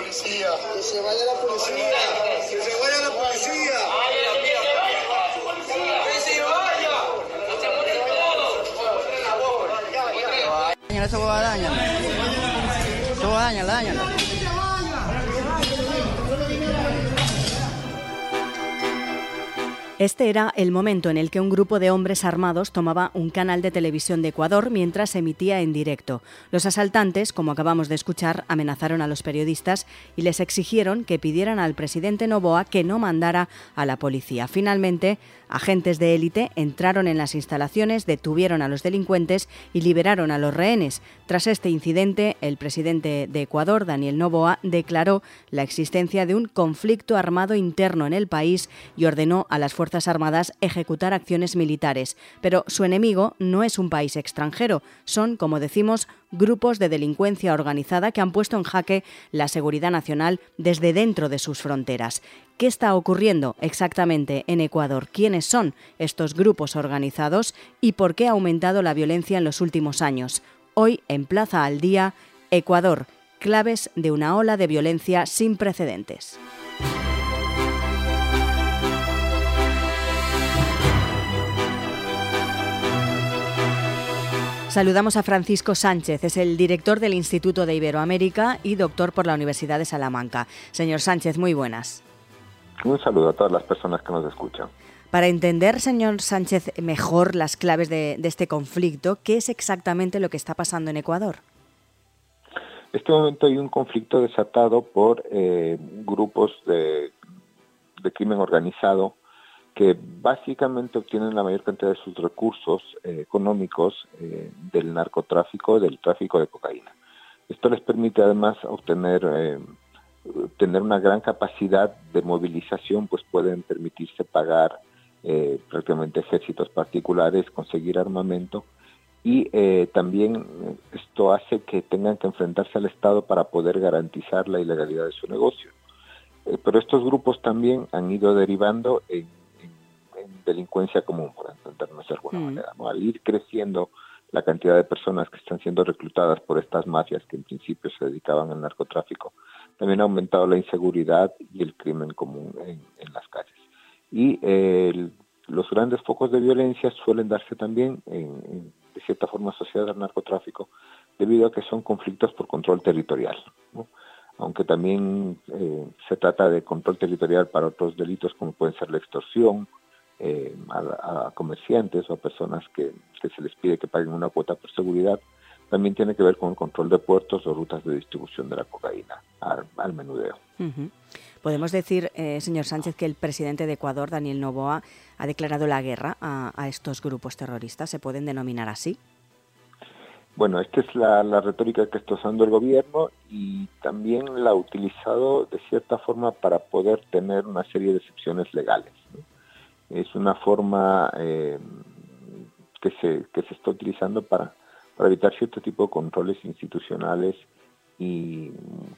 policía. Que se vaya la policía. Que se vaya la policía. Dañala esa huevada, dañala. Esa huevada, dañala, dañala. Este era el momento en el que un grupo de hombres armados tomaba un canal de televisión de Ecuador mientras emitía en directo. Los asaltantes, como acabamos de escuchar, amenazaron a los periodistas y les exigieron que pidieran al presidente Novoa que no mandara a la policía. Finalmente, agentes de élite entraron en las instalaciones, detuvieron a los delincuentes y liberaron a los rehenes. Tras este incidente, el presidente de Ecuador, Daniel Novoa, declaró la existencia de un conflicto armado interno en el país y ordenó a las fuerzas Armadas ejecutar acciones militares. Pero su enemigo no es un país extranjero, son, como decimos, grupos de delincuencia organizada que han puesto en jaque la seguridad nacional desde dentro de sus fronteras. ¿Qué está ocurriendo exactamente en Ecuador? ¿Quiénes son estos grupos organizados y por qué ha aumentado la violencia en los últimos años? Hoy, en Plaza al Día, Ecuador, claves de una ola de violencia sin precedentes. Saludamos a Francisco Sánchez, es el director del Instituto de Iberoamérica y doctor por la Universidad de Salamanca. Señor Sánchez, muy buenas. Un saludo a todas las personas que nos escuchan. Para entender, señor Sánchez, mejor las claves de, de este conflicto, ¿qué es exactamente lo que está pasando en Ecuador? En este momento hay un conflicto desatado por eh, grupos de, de crimen organizado que básicamente obtienen la mayor cantidad de sus recursos eh, económicos eh, del narcotráfico, del tráfico de cocaína. Esto les permite además obtener eh, tener una gran capacidad de movilización, pues pueden permitirse pagar prácticamente ejércitos particulares, conseguir armamento y también esto hace que tengan que enfrentarse al Estado para poder garantizar la ilegalidad de su negocio. Pero estos grupos también han ido derivando en delincuencia común, por entendernos de alguna mm. manera. ¿no? Al ir creciendo la cantidad de personas que están siendo reclutadas por estas mafias que en principio se dedicaban al narcotráfico, también ha aumentado la inseguridad y el crimen común en, en las calles. Y eh, el, los grandes focos de violencia suelen darse también, en, en, de cierta forma, asociados al narcotráfico, debido a que son conflictos por control territorial. ¿no? aunque también eh, se trata de control territorial para otros delitos como pueden ser la extorsión, eh, a, a, comerciantes o a personas que, que, se les pide que paguen una cuota por seguridad, también tiene que ver con el control de puertos o rutas de distribución de la cocaína al, al menudeo. Uh -huh. Podemos decir, eh, señor Sánchez, que el presidente de Ecuador, Daniel Novoa, ha declarado la guerra a, a estos grupos terroristas. ¿Se pueden denominar así? Bueno, esta es la, la, retórica que está usando el gobierno y también la ha utilizado de cierta forma para poder tener una serie de excepciones legales. Es una forma eh, que, se, que se está utilizando para, para evitar cierto tipo de controles institucionales y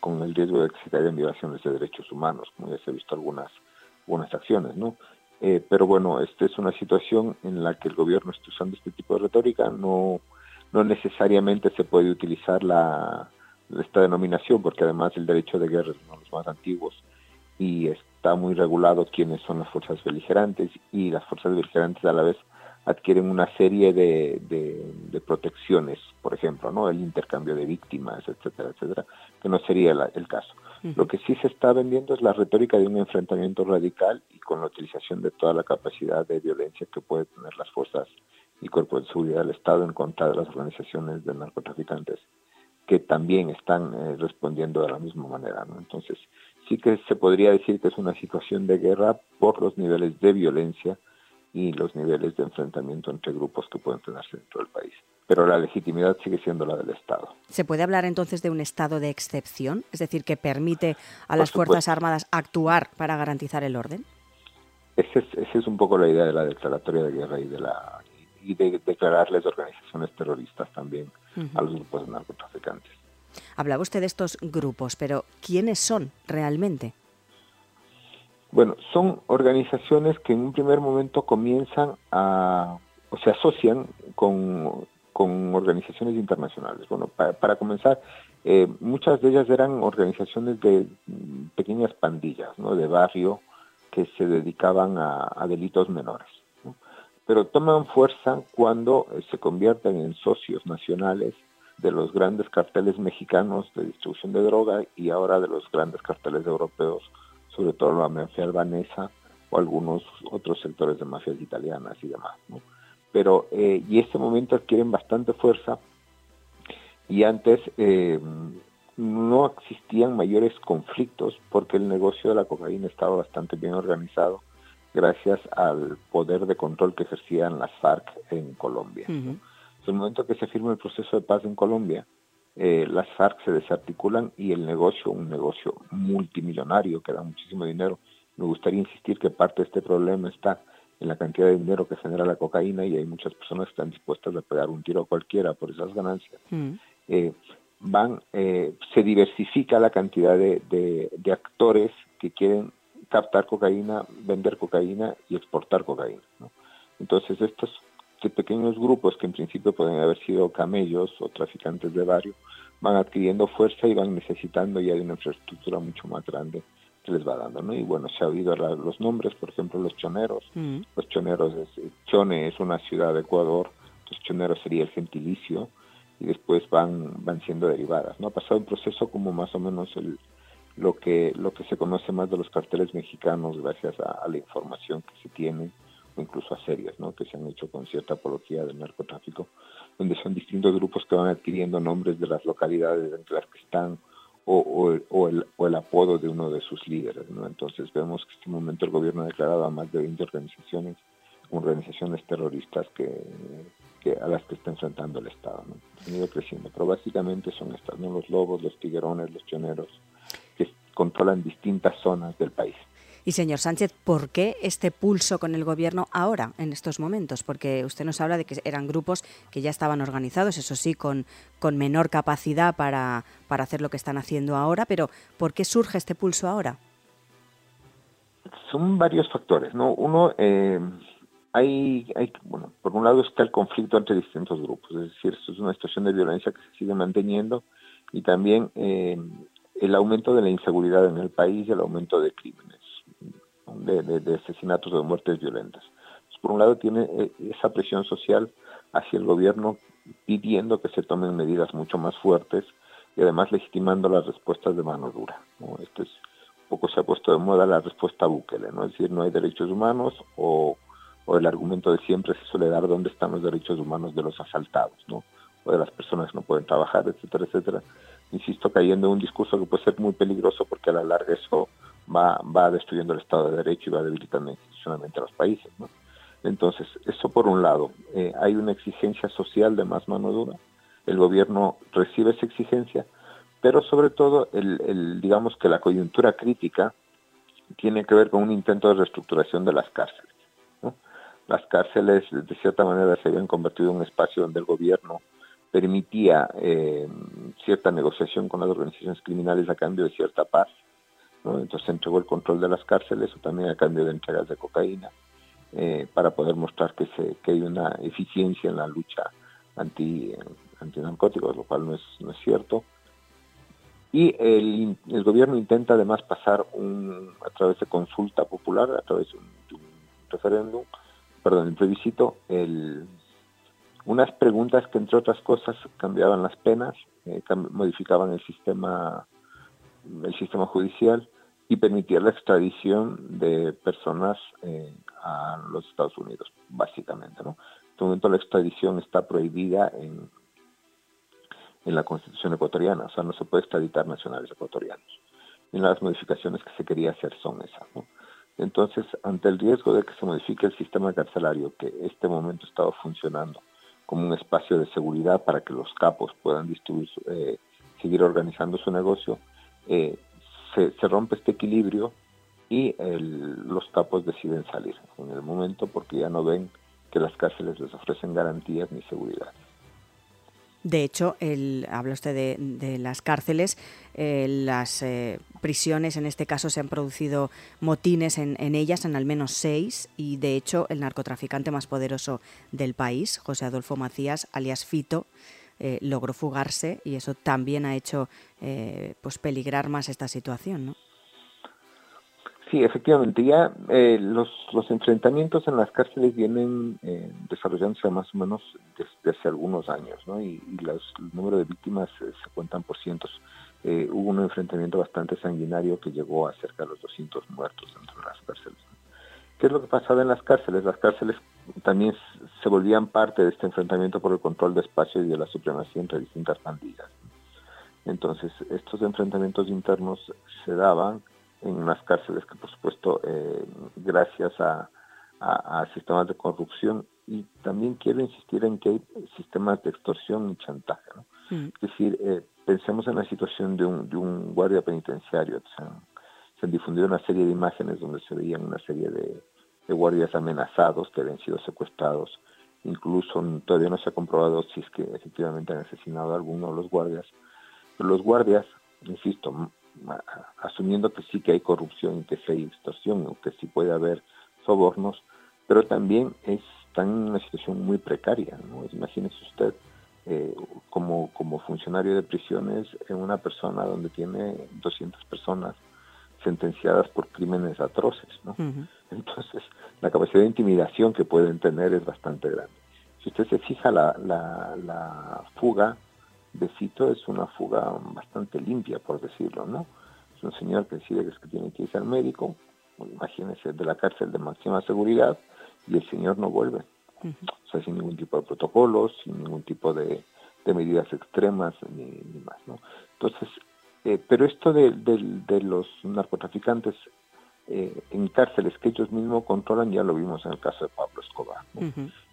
con el riesgo de que se caigan violaciones de derechos humanos, como ya se ha visto algunas, algunas acciones, ¿no? Eh, pero bueno, esta es una situación en la que el gobierno está usando este tipo de retórica, no, no necesariamente se puede utilizar la, esta denominación, porque además el derecho de guerra es uno de los más antiguos y está muy regulado quiénes son las fuerzas beligerantes y las fuerzas beligerantes a la vez adquieren una serie de, de, de protecciones, por ejemplo, ¿no? el intercambio de víctimas, etcétera, etcétera, que no sería la, el caso. Uh -huh. Lo que sí se está vendiendo es la retórica de un enfrentamiento radical y con la utilización de toda la capacidad de violencia que puede tener las fuerzas y cuerpos de seguridad del Estado en contra de las organizaciones de narcotraficantes que también están eh, respondiendo de la misma manera. ¿no? Entonces, sí que se podría decir que es una situación de guerra por los niveles de violencia y los niveles de enfrentamiento entre grupos que pueden tenerse dentro del país. Pero la legitimidad sigue siendo la del Estado. ¿Se puede hablar entonces de un estado de excepción? Es decir, que permite a las Fuerzas Armadas actuar para garantizar el orden? Esa es, esa es un poco la idea de la declaratoria de guerra y de la y de declararles organizaciones terroristas también uh -huh. a los grupos narcotraficantes. Hablaba usted de estos grupos, pero ¿quiénes son realmente? Bueno, son organizaciones que en un primer momento comienzan a, o se asocian con, con organizaciones internacionales. Bueno, para, comenzar, Eh, muchas de ellas eran organizaciones de mm, pequeñas pandillas, ¿no? De barrio que se dedicaban a, delitos menores. Pero toman fuerza cuando eh, se convierten en socios nacionales de los grandes carteles mexicanos de distribución de droga y ahora de los grandes carteles europeos, sobre todo la mafia albanesa o algunos otros sectores de mafias italianas y demás. Pero, eh, y este momento adquieren bastante fuerza y antes eh, no existían mayores conflictos porque el negocio de la cocaína estaba bastante bien organizado gracias al poder de control que ejercían las FARC en Colombia. El momento que se firma el proceso de paz en Colombia, eh, las FARC se desarticulan y el negocio, un negocio multimillonario que da muchísimo dinero, me gustaría insistir que parte de este problema está en la cantidad de dinero que genera la cocaína y hay muchas personas que están dispuestas a pegar un tiro a cualquiera por esas ganancias. Eh, van, eh, se diversifica la cantidad de, de, actores que quieren captar cocaína, vender cocaína y exportar cocaína. Entonces estos pequeños grupos que en principio pueden haber sido camellos o traficantes de barrio van adquiriendo fuerza y van necesitando ya de una infraestructura mucho más grande que les va dando, ¿no? Y bueno, se ha oído los nombres, por ejemplo, los choneros. Mm. Los choneros, es, Chone es una ciudad de Ecuador, los choneros sería el gentilicio, y después van, van siendo derivadas. ¿no? Ha pasado un proceso como más o menos el, lo, que, lo que se conoce más de los carteles mexicanos gracias a, la información que se tiene incluso a series ¿no? que se han hecho con cierta apología del narcotráfico, donde son distintos grupos que van adquiriendo nombres de las localidades en las que están o, el apodo de uno de sus líderes. ¿no? Entonces vemos que en este momento el gobierno ha declarado a más de 20 organizaciones organizaciones terroristas que, a las que está enfrentando el Estado. ¿no? Han ido creciendo, pero básicamente son estas, ¿no? los lobos, los tiguerones, los choneros, que controlan distintas zonas del país. Y señor Sánchez, ¿por qué este pulso con el gobierno ahora, en estos momentos? Porque usted nos habla de que eran grupos que ya estaban organizados, eso sí, con, menor capacidad para, hacer lo que están haciendo ahora, pero ¿por qué surge este pulso ahora? Son varios factores, ¿no? Uno, eh, hay, hay, bueno, por un lado está el conflicto entre distintos grupos, es decir, esto es una situación de violencia que se sigue manteniendo y también eh, el aumento de la inseguridad en el país y el aumento de crímenes, de, de, asesinatos o de muertes violentas. por un lado tiene eh, esa presión social hacia el gobierno pidiendo que se tomen medidas mucho más fuertes y además legitimando las respuestas de mano dura. ¿no? Este es, poco se ha puesto de moda la respuesta Bukele, ¿no? es decir, no hay derechos humanos o o el argumento de siempre se suele dar dónde están los derechos humanos de los asaltados, ¿no? O de las personas que no pueden trabajar, etcétera, etcétera. Insisto, cayendo en un discurso que puede ser muy peligroso porque a la larga eso va, va destruyendo el Estado de Derecho y va debilitando institucionalmente a los países. Entonces, eso por un lado, eh, hay una exigencia social de más mano dura, el gobierno recibe esa exigencia, pero sobre todo, el, digamos que la coyuntura crítica tiene que ver con un intento de reestructuración de las cárceles las cárceles de cierta manera se habían convertido en un espacio donde el gobierno permitía eh, cierta negociación con las organizaciones criminales a cambio de cierta paz. Entonces se entregó el control de las cárceles o también a cambio de entregas de cocaína eh, para poder mostrar que, hay una eficiencia en la lucha anti, antinarcóticos, lo cual no es, no es cierto. Y el, el gobierno intenta además pasar un, a través de consulta popular, a través de un referéndum, perdón, el plebiscito, el, unas preguntas que entre otras cosas cambiaban las penas, eh, modificaban el sistema, el sistema judicial y permitían la extradición de personas eh, a los Estados Unidos, básicamente. ¿no? En este momento la extradición está prohibida en, en la Constitución ecuatoriana, o sea, no se puede extraditar nacionales ecuatorianos. Y las modificaciones que se quería hacer son esas. ¿no? Entonces, ante el riesgo de que se modifique el sistema carcelario, que en este momento estaba funcionando como un espacio de seguridad para que los capos puedan distribuir, eh, seguir organizando su negocio, eh, se, rompe este equilibrio y los capos deciden salir en el momento porque ya no ven que las cárceles les ofrecen garantías ni seguridad. De hecho, el, habla usted de, las cárceles, eh, las eh, prisiones, en este caso se han producido motines en, ellas, en al menos seis, y de hecho el narcotraficante más poderoso del país, José Adolfo Macías, alias Fito, eh, logró fugarse y eso también ha hecho pues peligrar más esta situación, ¿no? Sí, efectivamente. Ya los, los enfrentamientos en las cárceles vienen desarrollándose más o menos desde hace algunos años, ¿no? Y, los, el número de víctimas se cuentan por cientos. hubo un enfrentamiento bastante sanguinario que llegó a cerca de los 200 muertos dentro de las cárceles. ¿Qué es lo que pasaba en las cárceles? Las cárceles también se volvían parte de este enfrentamiento por el control de espacio y de la supremacía entre distintas pandillas. Entonces, estos enfrentamientos internos se daban en unas cárceles que, por supuesto, eh, gracias a, sistemas de corrupción, y también quiero insistir en que hay sistemas de extorsión y chantaje. Mm. Es decir, eh, pensemos en la situación de un, de un guardia penitenciario. se han difundido una serie de imágenes donde se veían una serie de, de guardias amenazados que habían sido secuestrados. Incluso todavía no se ha comprobado si es que efectivamente han asesinado a alguno de los guardias. Pero los guardias, insisto, asumiendo que sí que hay corrupción y que sí hay extorsión o que sí puede haber sobornos, pero también están en una situación muy precaria. Imagínese usted eh, como, como funcionario de prisiones en una persona donde tiene 200 personas sentenciadas por crímenes atroces. ¿no? Entonces, la capacidad de intimidación que pueden tener es bastante grande. Si usted se fija, la, la, fuga de Cito es una fuga bastante limpia, por decirlo, ¿no? Es un señor que decide que, es que tiene que irse al médico, imagínese, de la cárcel de máxima seguridad, y el señor no vuelve. O sea, sin ningún tipo de protocolos, sin ningún tipo de, medidas extremas, ni, ni, más, ¿no? Entonces, eh, pero esto de, de los narcotraficantes eh, en cárceles que ellos mismos controlan, ya lo vimos en el caso de Pablo Escobar.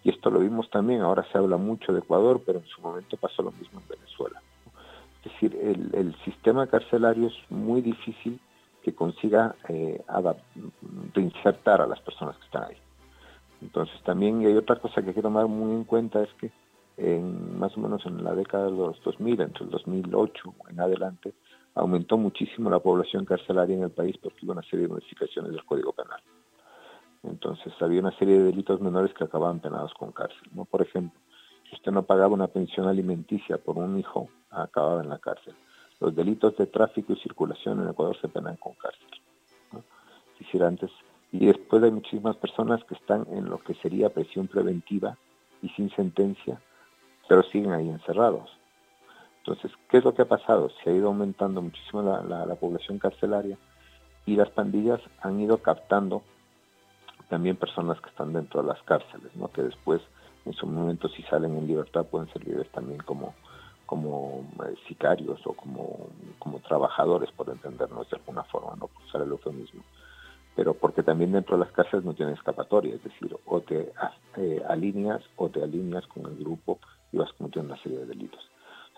Y esto lo vimos también, ahora se habla mucho de Ecuador, pero en su momento pasó lo mismo en Venezuela. Es decir, el, sistema carcelario es muy difícil que consiga eh, reinsertar a las personas que están ahí. Entonces también hay otra cosa que hay que tomar muy en cuenta es que en, más o menos en la década de los 2000, entre el 2008 en adelante, aumentó muchísimo la población carcelaria en el país porque hubo una serie de modificaciones del Código Penal. Entonces había una serie de delitos menores que acababan penados con cárcel. Por ejemplo, si usted no pagaba una pensión alimenticia por un hijo, acababa en la cárcel. Los delitos de tráfico y circulación en Ecuador se penan con cárcel. ¿no? antes. Y después hay muchísimas personas que están en lo que sería presión preventiva y sin sentencia, pero siguen ahí encerrados. Entonces, ¿qué es lo que ha pasado? Se ha ido aumentando muchísimo la, población carcelaria y las pandillas han ido captando también personas que están dentro de las cárceles, ¿no? que después, en su momento, si salen en libertad, pueden servir también como, como eh, sicarios o como, como trabajadores, por entendernos de alguna forma, no por usar el eufemismo. Pero porque también dentro de las cárceles no tienen escapatoria, es decir, o te eh, alineas o te alineas con el grupo y vas cometiendo una serie de delitos.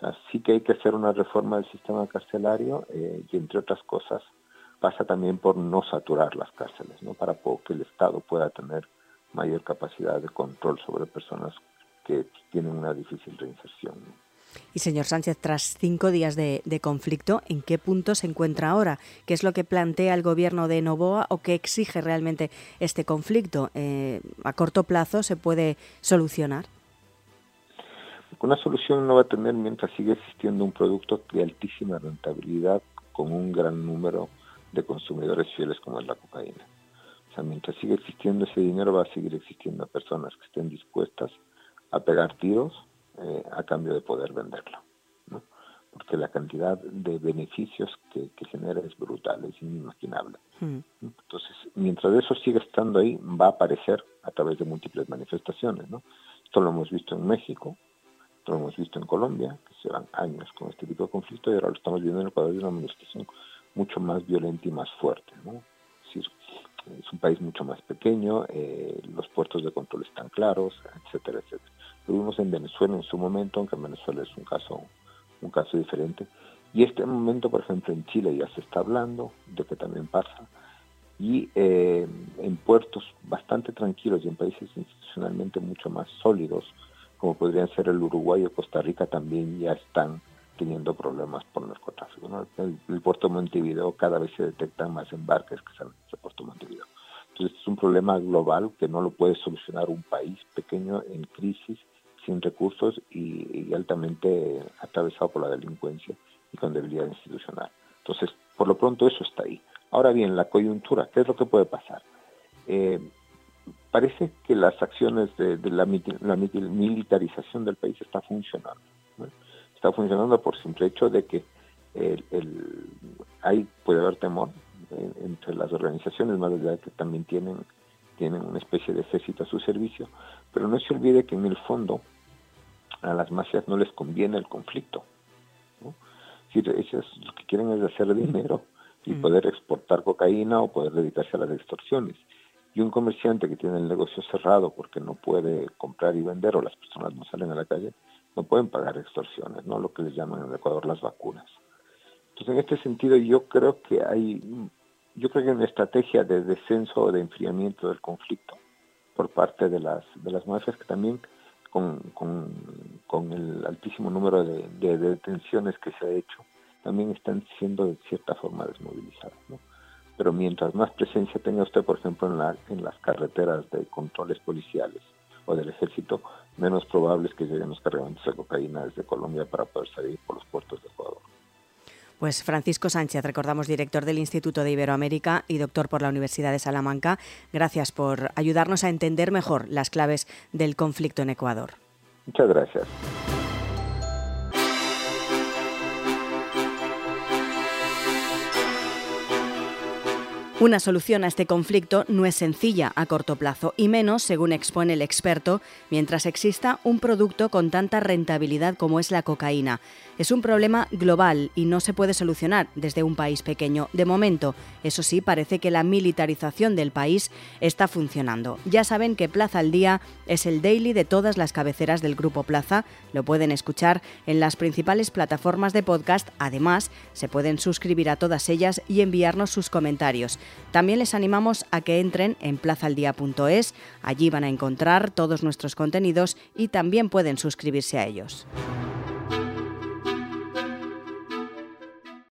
Así que hay que hacer una reforma del sistema carcelario eh, y entre otras cosas pasa también por no saturar las cárceles, ¿no? para que el Estado pueda tener mayor capacidad de control sobre personas que tienen una difícil reinserción. Y señor Sánchez, tras cinco días de, conflicto, ¿en qué punto se encuentra ahora? ¿Qué es lo que plantea el gobierno de Novoa o qué exige realmente este conflicto? Eh, ¿A corto plazo se puede solucionar? Una solución no va a tener mientras siga existiendo un producto de altísima rentabilidad con un gran número de consumidores fieles como es la cocaína. O sea, mientras siga existiendo ese dinero va a seguir existiendo personas que estén dispuestas a pegar tiros eh, a cambio de poder venderlo. Porque la cantidad de beneficios que, genera es brutal, es inimaginable. Hmm. Entonces, mientras eso siga estando ahí, va a aparecer a través de múltiples manifestaciones. ¿no? Esto lo hemos visto en México, lo hemos visto en Colombia, que se van años con este tipo de conflicto, y ahora lo estamos viendo en Ecuador de una manifestación mucho más violenta y más fuerte. ¿no? Es un país mucho más pequeño, eh, los puertos de control están claros, etcétera, etcétera. Lo vimos en Venezuela en su momento, aunque en Venezuela es un caso, un caso diferente. Y este momento, por ejemplo, en Chile ya se está hablando de que también pasa. Y eh, en puertos bastante tranquilos y en países institucionalmente mucho más sólidos, como podrían ser el Uruguay o Costa Rica, también ya están teniendo problemas por narcotráfico. ¿no? El, puerto de Montevideo cada vez se detectan más embarques que salen de puerto de Montevideo. Entonces es un problema global que no lo puede solucionar un país pequeño en crisis sin recursos y, altamente atravesado por la delincuencia y con debilidad institucional. Entonces, por lo pronto eso está ahí. Ahora bien, la coyuntura, ¿qué es lo que puede pasar? Eh, parece que las acciones de, la, militarización del país está funcionando. Está funcionando por simple hecho de que el, hay, puede haber temor eh, entre las organizaciones, más allá de que también tienen, tienen una especie de ejército a su servicio, pero no se olvide que en el fondo a las mafias no les conviene el conflicto. Es decir, ellas lo que quieren es hacer dinero y poder exportar cocaína o poder dedicarse a las extorsiones. Y un comerciante que tiene el negocio cerrado porque no puede comprar y vender o las personas no salen a la calle, no pueden pagar extorsiones, ¿no? Lo que les llaman en Ecuador las vacunas. Entonces, en este sentido, yo creo que hay, yo creo que hay una estrategia de descenso o de enfriamiento del conflicto por parte de las, de las mafias que también con, con, el altísimo número de, de, detenciones que se ha hecho, también están siendo de cierta forma desmovilizadas. ¿no? Pero mientras más presencia tenga usted, por ejemplo, en, la, en las carreteras de controles policiales o del ejército, menos probable es que lleguen los cargamentos de cocaína desde Colombia para poder salir por los puertos de Ecuador. Pues Francisco Sánchez, recordamos director del Instituto de Iberoamérica y doctor por la Universidad de Salamanca, gracias por ayudarnos a entender mejor las claves del conflicto en Ecuador. Muchas gracias. Una solución a este conflicto no es sencilla a corto plazo y menos, según expone el experto, mientras exista un producto con tanta rentabilidad como es la cocaína. Es un problema global y no se puede solucionar desde un país pequeño. De momento, eso sí, parece que la militarización del país está funcionando. Ya saben que Plaza al Día es el daily de todas las cabeceras del Grupo Plaza. Lo pueden escuchar en las principales plataformas de podcast. Además, se pueden suscribir a todas ellas y enviarnos sus comentarios. También les animamos a que entren en plazaldía.es, allí van a encontrar todos nuestros contenidos y también pueden suscribirse a ellos.